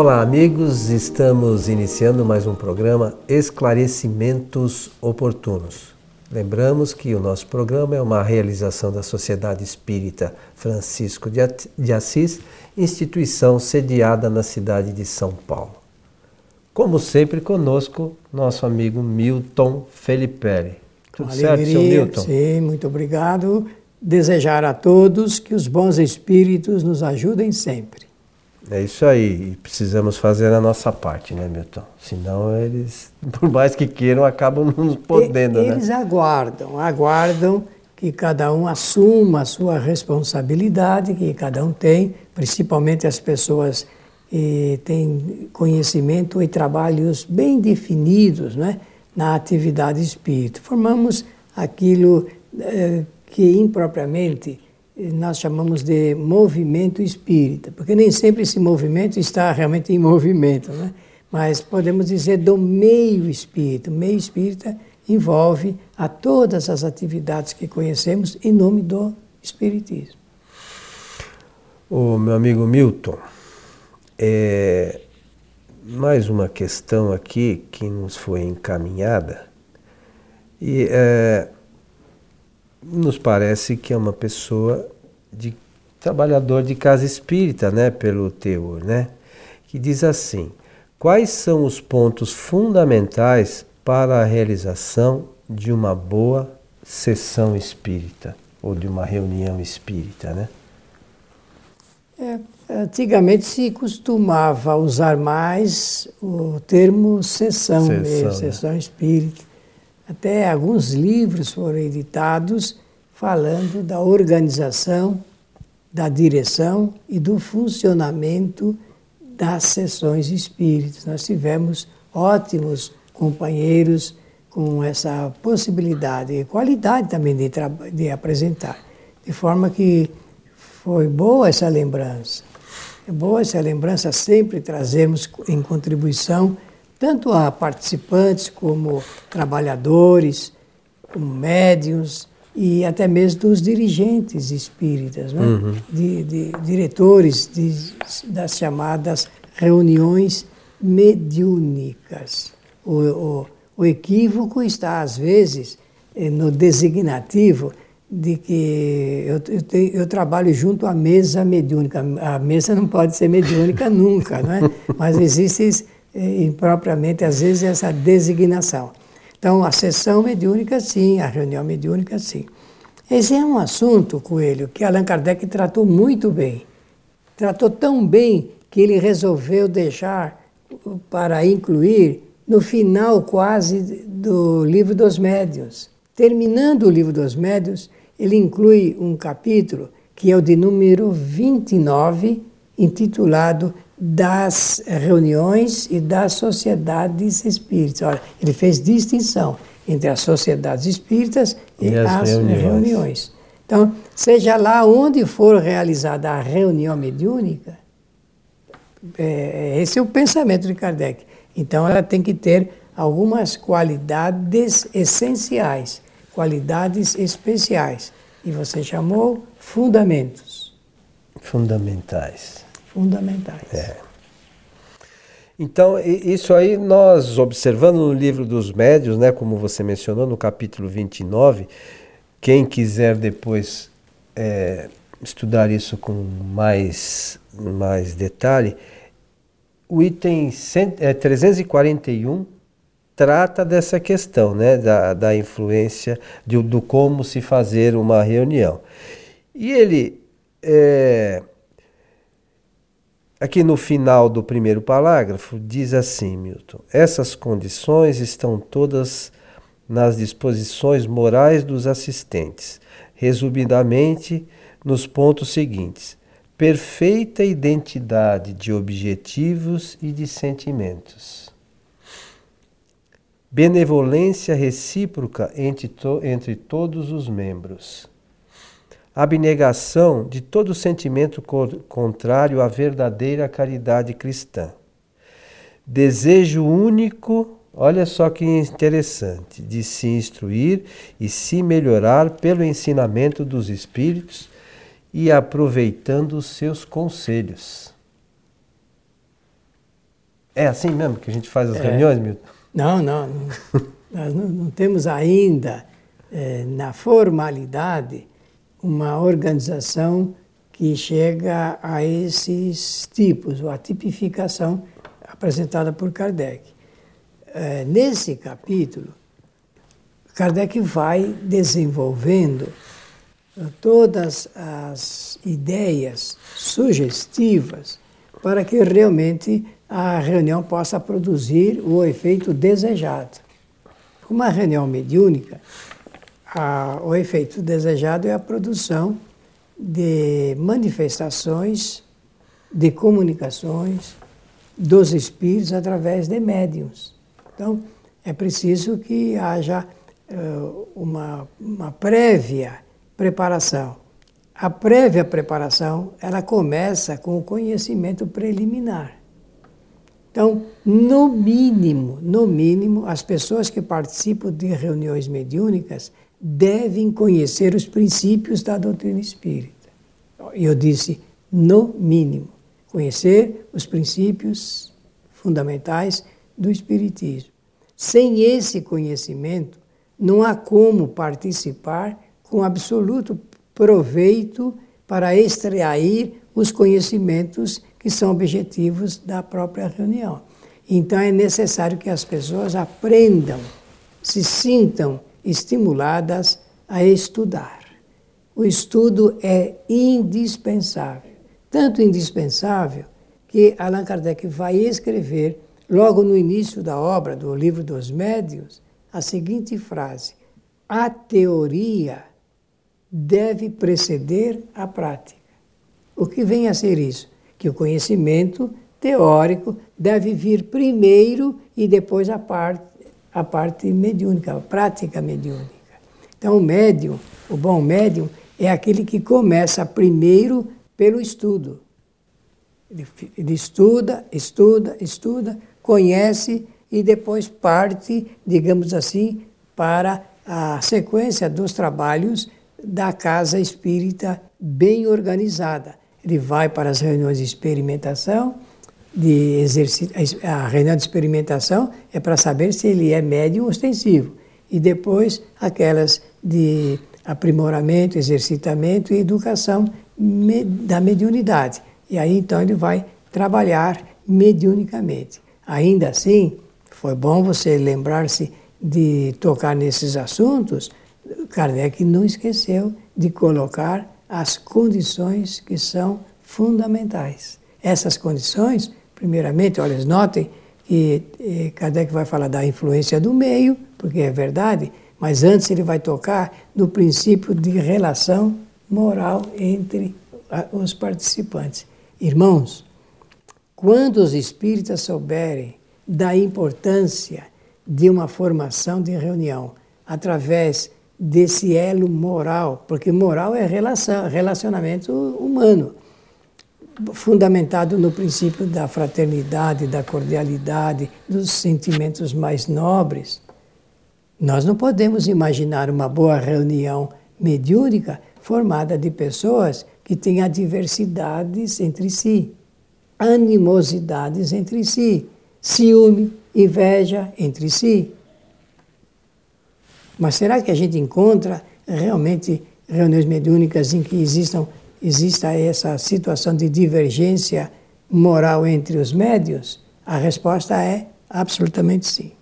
Olá, amigos. Estamos iniciando mais um programa Esclarecimentos Oportunos. Lembramos que o nosso programa é uma realização da Sociedade Espírita Francisco de Assis, instituição sediada na cidade de São Paulo. Como sempre, conosco, nosso amigo Milton Felipe. Tudo certo, seu Milton? Sim, muito obrigado. Desejar a todos que os bons espíritos nos ajudem sempre. É isso aí, precisamos fazer a nossa parte, né, Milton? Senão eles, por mais que queiram, acabam não podendo, e, né? Eles aguardam, aguardam que cada um assuma a sua responsabilidade, que cada um tem, principalmente as pessoas que têm conhecimento e trabalhos bem definidos, né, na atividade espírita. Formamos aquilo eh, que impropriamente nós chamamos de movimento espírita, porque nem sempre esse movimento está realmente em movimento, né? mas podemos dizer do meio espírita. O meio espírita envolve a todas as atividades que conhecemos em nome do Espiritismo. O meu amigo Milton, é mais uma questão aqui que nos foi encaminhada e é, nos parece que é uma pessoa de trabalhador de casa espírita, né, pelo teor, né, que diz assim: quais são os pontos fundamentais para a realização de uma boa sessão espírita ou de uma reunião espírita, né? É, antigamente se costumava usar mais o termo sessão, sessão, mesmo, né? sessão espírita. Até alguns livros foram editados falando da organização, da direção e do funcionamento das sessões espíritas. Nós tivemos ótimos companheiros com essa possibilidade e qualidade também de, de apresentar. De forma que foi boa essa lembrança. É boa essa lembrança sempre trazemos em contribuição tanto a participantes como trabalhadores, como médiums e até mesmo dos dirigentes espíritas, né? Uhum. de, de, diretores de, das chamadas reuniões mediúnicas. O, o, o equívoco está, às vezes, eh, no designativo de que eu, eu, te, eu, trabalho junto à mesa mediúnica. A mesa não pode ser mediúnica nunca, não é? mas existe impropriamente, às vezes, essa designação. Então, a sessão mediúnica, sim, a reunião mediúnica, sim. Esse é um assunto, Coelho, que Allan Kardec tratou muito bem. Tratou tão bem que ele resolveu deixar para incluir no final quase do Livro dos Médiuns. Terminando o Livro dos Médiuns, ele inclui um capítulo que é o de número 29, intitulado das reuniões e das sociedades espíritas. Olha, ele fez distinção entre as sociedades espíritas e, e as, reuniões. reuniões. Então, seja lá onde for realizada a reunião mediúnica, é, esse é o pensamento de Kardec. Então, ela tem que ter algumas qualidades essenciais, qualidades especiais. E você chamou fundamentos. Fundamentais fundamentais. É. Então, isso aí nós observando no livro dos médios, né, como você mencionou, no capítulo 29, quem quiser depois é, estudar isso com mais, mais detalhe, o item 100, é, 341 trata dessa questão, né, da, da influência, de, do como se fazer uma reunião. E ele é, Aqui no final do primeiro parágrafo diz assim, Milton: essas condições estão todas nas disposições morais dos assistentes, resumidamente nos pontos seguintes: perfeita identidade de objetivos e de sentimentos, benevolência recíproca entre, to entre todos os membros abnegação de todo sentimento contrário à verdadeira caridade cristã. Desejo único, olha só que interessante, de se instruir e se melhorar pelo ensinamento dos Espíritos e aproveitando os seus conselhos. É assim mesmo que a gente faz as é. reuniões, Milton? Não, não. não nós não, não, temos ainda, é, na formalidade, uma organização que chega a esses tipos, ou a tipificação apresentada por Kardec. É, nesse capítulo, Kardec vai desenvolvendo todas as ideias sugestivas para que realmente a reunião possa produzir o efeito desejado. Uma reunião mediúnica, a, o efeito desejado é a produção de manifestações, de comunicações dos espíritos através de médiums. Então, é preciso que haja uh, uma, uma prévia preparação. A prévia preparação, ela começa com o conhecimento preliminar. Então, no mínimo, no mínimo, as pessoas que participam de reuniões mediúnicas devem conhecer os princípios da doutrina espírita. Eu disse, no mínimo, conhecer os princípios fundamentais do espiritismo. Sem esse conhecimento, não há como participar com absoluto proveito para extrair os conhecimentos que são objetivos da própria reunião. Então é necessário que as pessoas aprendam, se sintam estimuladas a estudar. O estudo é indispensável, tanto indispensável que Allan Kardec vai escrever, logo no início da obra do Livro dos Médios, a seguinte frase: A teoria deve preceder a prática. O que vem a ser isso? Que o conhecimento teórico deve vir primeiro e depois a parte, a parte mediúnica, a prática mediúnica. Então, o médium, o bom médium, é aquele que começa primeiro pelo estudo. Ele, ele estuda, estuda, estuda, conhece e depois parte, digamos assim, para a sequência dos trabalhos da casa espírita bem organizada. Ele vai para as reuniões de experimentação, de a reunião de experimentação é para saber se ele é médium ostensivo. E depois aquelas de aprimoramento, exercitamento e educação da mediunidade. E aí então ele vai trabalhar mediunicamente. Ainda assim, foi bom você lembrar-se de tocar nesses assuntos, Kardec não esqueceu de colocar as condições que são fundamentais. Essas condições, primeiramente, olha, notem que eh, Kardec vai falar da influência do meio, porque é verdade, mas antes ele vai tocar no princípio de relação moral entre os participantes. Irmãos, quando os espíritas souberem da importância de uma formação de reunião através desse elo moral, porque moral é relação, relacionamento humano, fundamentado no princípio da fraternidade, da cordialidade, dos sentimentos mais nobres. Nós não podemos imaginar uma boa reunião mediúnica formada de pessoas que têm adversidades entre si, animosidades entre si, ciúme, inveja entre si. Mas será que a gente encontra realmente reuniões mediúnicas em que existam, exista essa situação de divergência moral entre os médios? A resposta é absolutamente sim.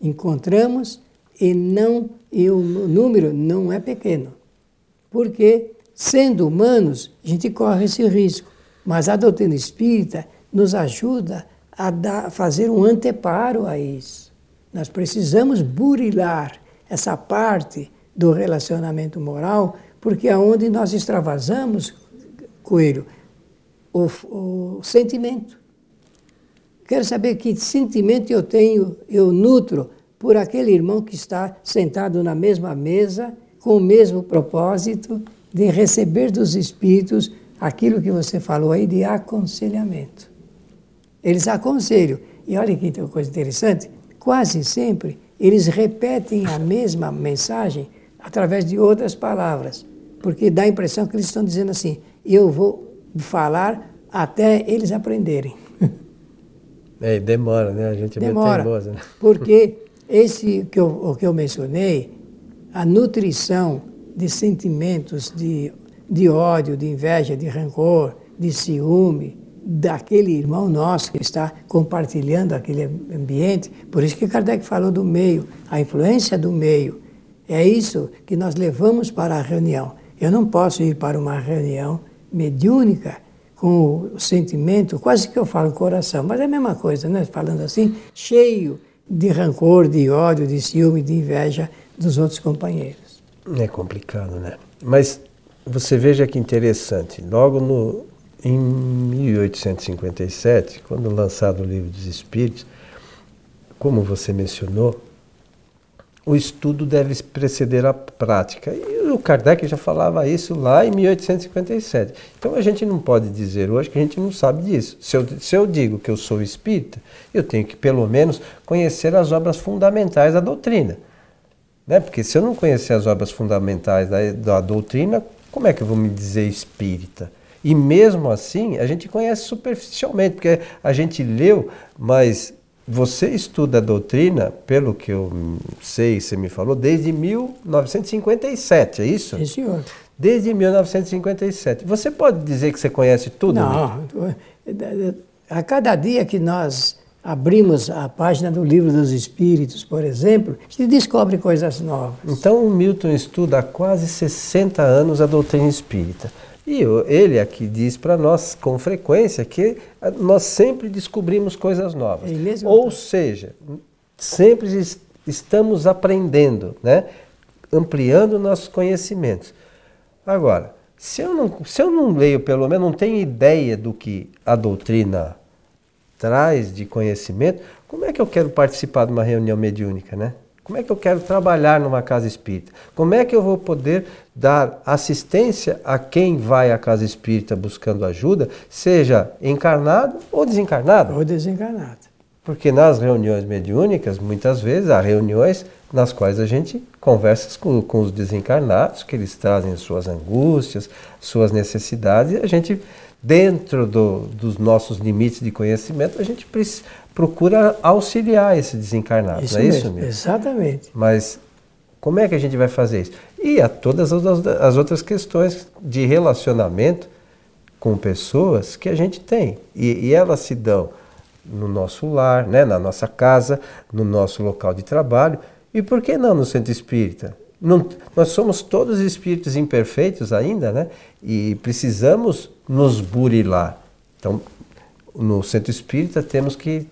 Encontramos e não e o número não é pequeno. Porque sendo humanos, a gente corre esse risco, mas a doutrina espírita nos ajuda a dar, fazer um anteparo a isso. Nós precisamos burilar essa parte do relacionamento moral, porque é onde nós extravasamos, Coelho, o, o sentimento. Quero saber que sentimento eu tenho, eu nutro por aquele irmão que está sentado na mesma mesa, com o mesmo propósito de receber dos espíritos aquilo que você falou aí de aconselhamento. Eles aconselham. E olha que coisa interessante, quase sempre eles repetem a mesma mensagem através de outras palavras, porque dá a impressão que eles estão dizendo assim: eu vou falar até eles aprenderem. É, demora, né? A gente é demora, meio teimosa, né? Porque esse que eu, o que eu mencionei, a nutrição de sentimentos de, de ódio, de inveja, de rancor, de ciúme, daquele irmão nosso que está compartilhando aquele ambiente. Por isso que Kardec falou do meio, a influência do meio. É isso que nós levamos para a reunião. Eu não posso ir para uma reunião mediúnica com o sentimento, quase que eu falo coração, mas é a mesma coisa, né? Falando assim, cheio de rancor, de ódio, de ciúme, de inveja dos outros companheiros. É complicado, né? Mas você veja que interessante. Logo no, em 1857, quando lançado o Livro dos Espíritos, como você mencionou, o estudo deve preceder a prática. E o Kardec já falava isso lá em 1857. Então a gente não pode dizer hoje que a gente não sabe disso. Se eu, se eu digo que eu sou espírita, eu tenho que pelo menos conhecer as obras fundamentais da doutrina. Né? Porque se eu não conhecer as obras fundamentais da, da doutrina, como é que eu vou me dizer espírita? E mesmo assim, a gente conhece superficialmente, porque a gente leu, mas você estuda a doutrina, pelo que eu sei, você me falou, desde 1957, é isso? Sim, senhor. Desde 1957. Você pode dizer que você conhece tudo? Não. A cada dia que nós abrimos a página do Livro dos Espíritos, por exemplo, a gente descobre coisas novas. Então o Milton estuda há quase 60 anos a doutrina espírita. E ele aqui diz para nós com frequência que nós sempre descobrimos coisas novas. É Ou seja, sempre estamos aprendendo, né? ampliando nossos conhecimentos. Agora, se eu, não, se eu não leio, pelo menos, não tenho ideia do que a doutrina traz de conhecimento, como é que eu quero participar de uma reunião mediúnica, né? Como é que eu quero trabalhar numa casa espírita? Como é que eu vou poder dar assistência a quem vai à casa espírita buscando ajuda, seja encarnado ou desencarnado? Ou desencarnado. Porque nas reuniões mediúnicas, muitas vezes, há reuniões nas quais a gente conversa com, com os desencarnados, que eles trazem suas angústias, suas necessidades, e a gente, dentro do, dos nossos limites de conhecimento, a gente precisa procura auxiliar esse desencarnado, isso não é mesmo, isso mesmo? Exatamente. Mas como é que a gente vai fazer isso? E há todas as outras questões de relacionamento com pessoas que a gente tem. E, e elas se dão no nosso lar, né, na nossa casa, no nosso local de trabalho. E por que não no centro espírita? Não, nós somos todos espíritos imperfeitos ainda, né? E precisamos nos burilar. Então, no centro espírita temos que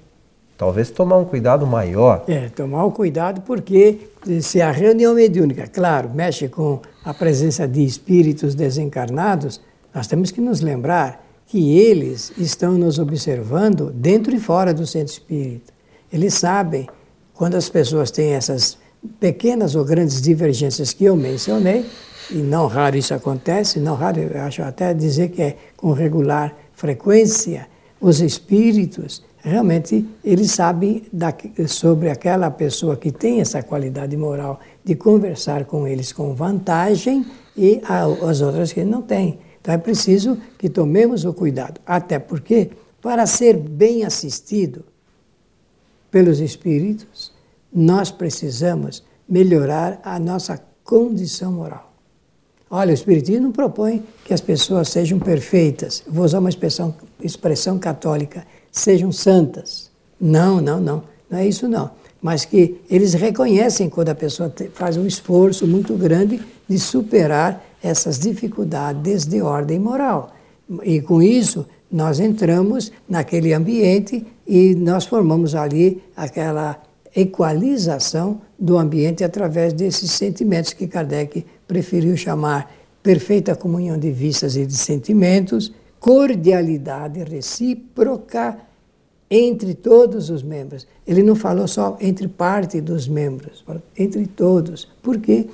talvez tomar um cuidado maior. É, tomar um cuidado porque se a reunião mediúnica, claro, mexe com a presença de espíritos desencarnados, nós temos que nos lembrar que eles estão nos observando dentro e fora do centro espírita. Eles sabem quando as pessoas têm essas pequenas ou grandes divergências que eu mencionei, e não raro isso acontece, não raro, eu acho até dizer que é com regular frequência, os espíritos realmente eles sabem da, sobre aquela pessoa que tem essa qualidade moral de conversar com eles com vantagem e as outras que não têm. Então é preciso que tomemos o cuidado, até porque para ser bem assistido pelos espíritos, nós precisamos melhorar a nossa condição moral. Olha, o Espiritismo propõe que as pessoas sejam perfeitas. vou usar uma expressão, expressão católica sejam santas. Não, não, não. Não é isso não. Mas que eles reconhecem quando a pessoa faz um esforço muito grande de superar essas dificuldades de ordem moral. E com isso, nós entramos naquele ambiente e nós formamos ali aquela equalização do ambiente através desses sentimentos que Kardec preferiu chamar perfeita comunhão de vistas e de sentimentos, cordialidade recíproca entre todos os membros. Ele não falou só entre parte dos membros, entre todos. Porque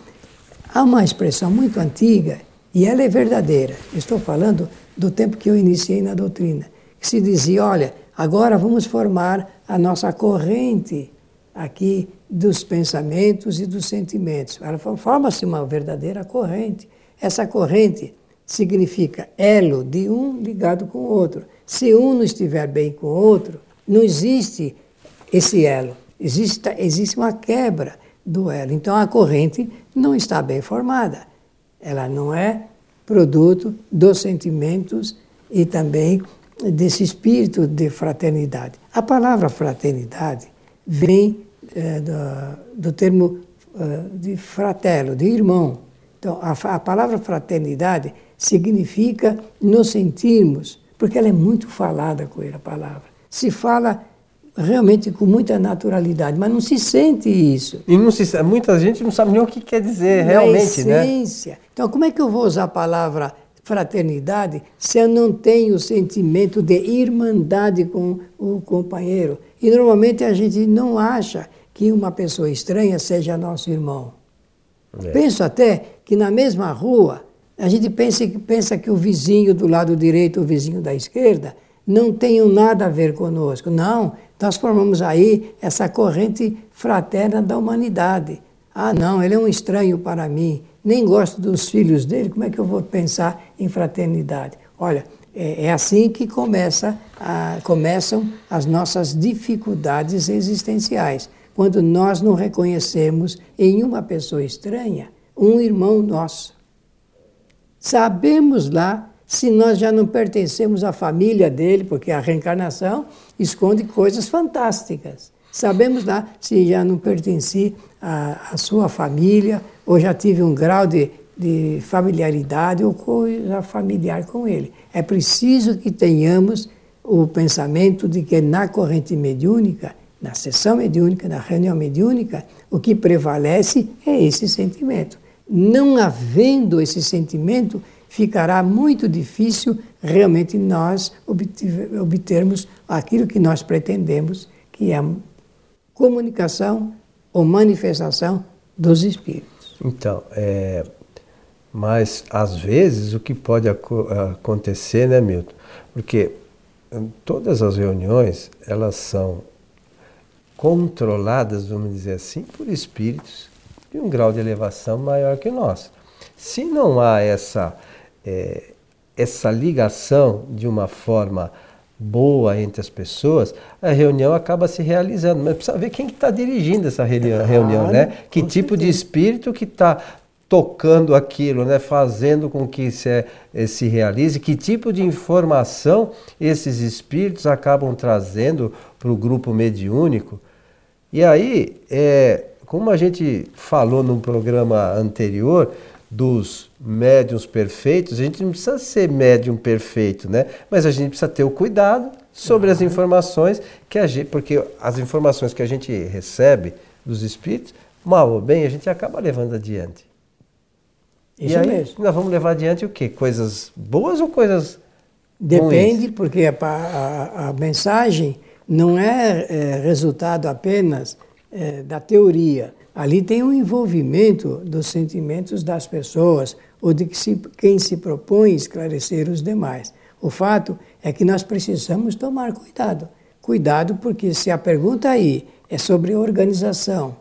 há uma expressão muito antiga e ela é verdadeira. estou falando do tempo que eu iniciei na doutrina, que se dizia, olha, agora vamos formar a nossa corrente aqui dos pensamentos e dos sentimentos. Forma-se uma verdadeira corrente. Essa corrente significa elo de um ligado com o outro. Se um não estiver bem com o outro, Não existe esse elo, existe, existe uma quebra do elo. Então a corrente não está bem formada. Ela não é produto dos sentimentos e também desse espírito de fraternidade. A palavra fraternidade vem é, do, do, termo é, de fratello, de irmão. Então, a, a palavra fraternidade significa nos sentirmos, porque ela é muito falada com ele, a palavra. Se fala realmente com muita naturalidade, mas não se sente isso. E não se, muita gente não sabe nem o que quer dizer Na realmente, né? essência. né? Então, como é que eu vou usar a palavra fraternidade se eu não tenho o sentimento de irmandade com o companheiro? E normalmente a gente não acha que uma pessoa estranha seja nosso irmão. É. Penso até que na mesma rua, a gente pensa, pensa que o vizinho do lado direito, o vizinho da esquerda, não tenham nada a ver conosco. Não, nós formamos aí essa corrente fraterna da humanidade. Ah, não, ele é um estranho para mim, nem gosto dos filhos dele, como é que eu vou pensar em fraternidade? Olha, é, é assim que começa a, começam as nossas dificuldades existenciais, quando nós não reconhecemos em uma pessoa estranha um irmão nosso. Sabemos lá se nós já não pertencemos à família dele, porque a reencarnação esconde coisas fantásticas. Sabemos lá se já não pertenci à, à sua família, ou já tive um grau de, de familiaridade ou coisa familiar com ele. É preciso que tenhamos o pensamento de que na corrente mediúnica, na sessão mediúnica, na reunião mediúnica, o que prevalece é esse sentimento. Não havendo esse sentimento, ficará muito difícil realmente nós obtermos aquilo que nós pretendemos, que é a comunicação ou manifestação dos espíritos. Então, é, mas às vezes o que pode acontecer, né, Milton? Porque hum, todas as reuniões elas são controladas, vamos dizer assim, por espíritos de um grau de elevação maior que o nosso. Se não há essa é, essa ligação de uma forma boa entre as pessoas, a reunião acaba se realizando. Mas precisa ver quem está dirigindo essa reunião, claro, né? Que tipo certeza. de espírito que está tocando aquilo, né? fazendo com que se, eh, se realize, que tipo de informação esses espíritos acabam trazendo para o grupo mediúnico. E aí, é, como a gente falou no programa anterior, dos médiums perfeitos, a gente não precisa ser médium perfeito, né? Mas a gente precisa ter o cuidado sobre as informações que a gente, porque as informações que a gente recebe dos espíritos, mal ou bem, a gente acaba levando adiante. Isso e aí, mesmo. nós vamos levar adiante o quê? Coisas boas ou coisas Depende, ruins? porque a, a, a, mensagem não é, é resultado apenas é, da teoria Ali tem um envolvimento dos sentimentos das pessoas ou de que se, quem se propõe esclarecer os demais. O fato é que nós precisamos tomar cuidado. Cuidado, porque se a pergunta aí é sobre organização,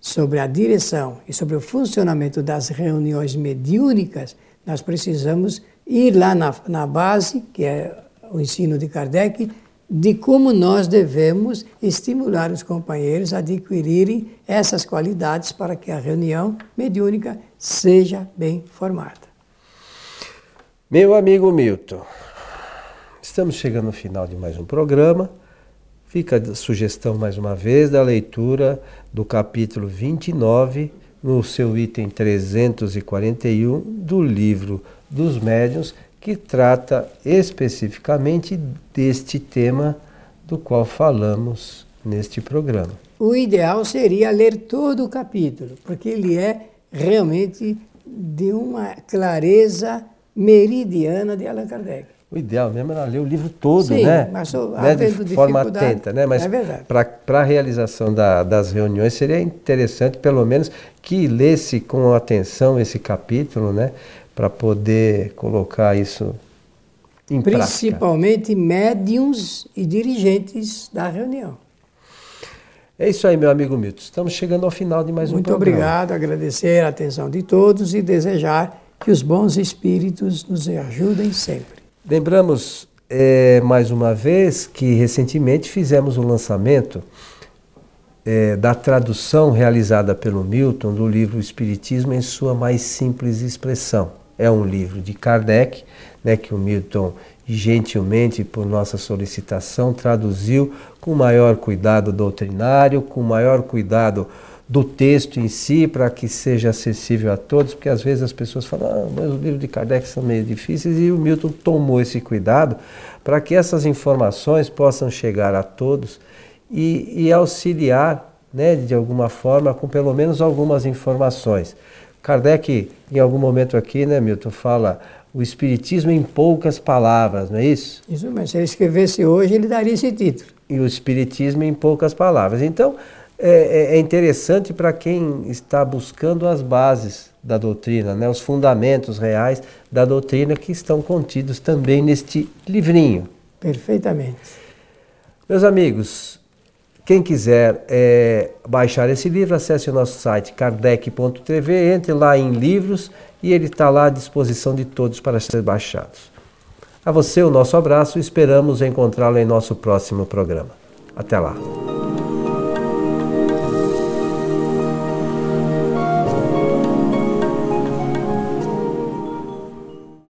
sobre a direção e sobre o funcionamento das reuniões mediúnicas, nós precisamos ir lá na, na base, que é o ensino de Kardec, de como nós devemos estimular os companheiros a adquirirem essas qualidades para que a reunião mediúnica seja bem formada. Meu amigo Milton, estamos chegando ao final de mais um programa. Fica a sugestão mais uma vez da leitura do capítulo 29, no seu item 341 do livro dos médiuns, que trata especificamente deste tema do qual falamos neste programa. O ideal seria ler todo o capítulo, porque ele é realmente de uma clareza meridiana de Allan Kardec. O ideal mesmo era ler o livro todo, Sim, né? Mas né? de forma atenta, né? Mas é para a realização da, das reuniões seria interessante, pelo menos, que lesse com atenção esse capítulo, né? Para poder colocar isso em Principalmente prática. médiums e dirigentes da reunião. É isso aí, meu amigo Milton. Estamos chegando ao final de mais Muito um programa. Muito obrigado, agradecer a atenção de todos e desejar que os bons espíritos nos ajudem sempre. Lembramos é, mais uma vez que recentemente fizemos o lançamento é, da tradução realizada pelo Milton do livro Espiritismo em sua mais simples expressão. É um livro de Kardec, né, que o Milton gentilmente, por nossa solicitação, traduziu com maior cuidado doutrinário, com maior cuidado do texto em si, para que seja acessível a todos, porque às vezes as pessoas falam, ah, mas os livros de Kardec são meio difíceis, e o Milton tomou esse cuidado para que essas informações possam chegar a todos e, e auxiliar, né, de alguma forma, com pelo menos algumas informações. Kardec, em algum momento aqui, né, Milton, fala o Espiritismo em poucas palavras, não é isso? Isso, mas se ele escrevesse hoje, ele daria esse título. E o Espiritismo em poucas palavras. Então, é, é, é interessante para quem está buscando as bases da doutrina, né, os fundamentos reais da doutrina que estão contidos também neste livrinho. Perfeitamente. Meus amigos, quem quiser é, baixar esse livro, acesse o nosso site kardec.tv, entre lá em livros e ele está lá à disposição de todos para ser baixados. A você o nosso abraço e esperamos encontrá-lo em nosso próximo programa. Até lá.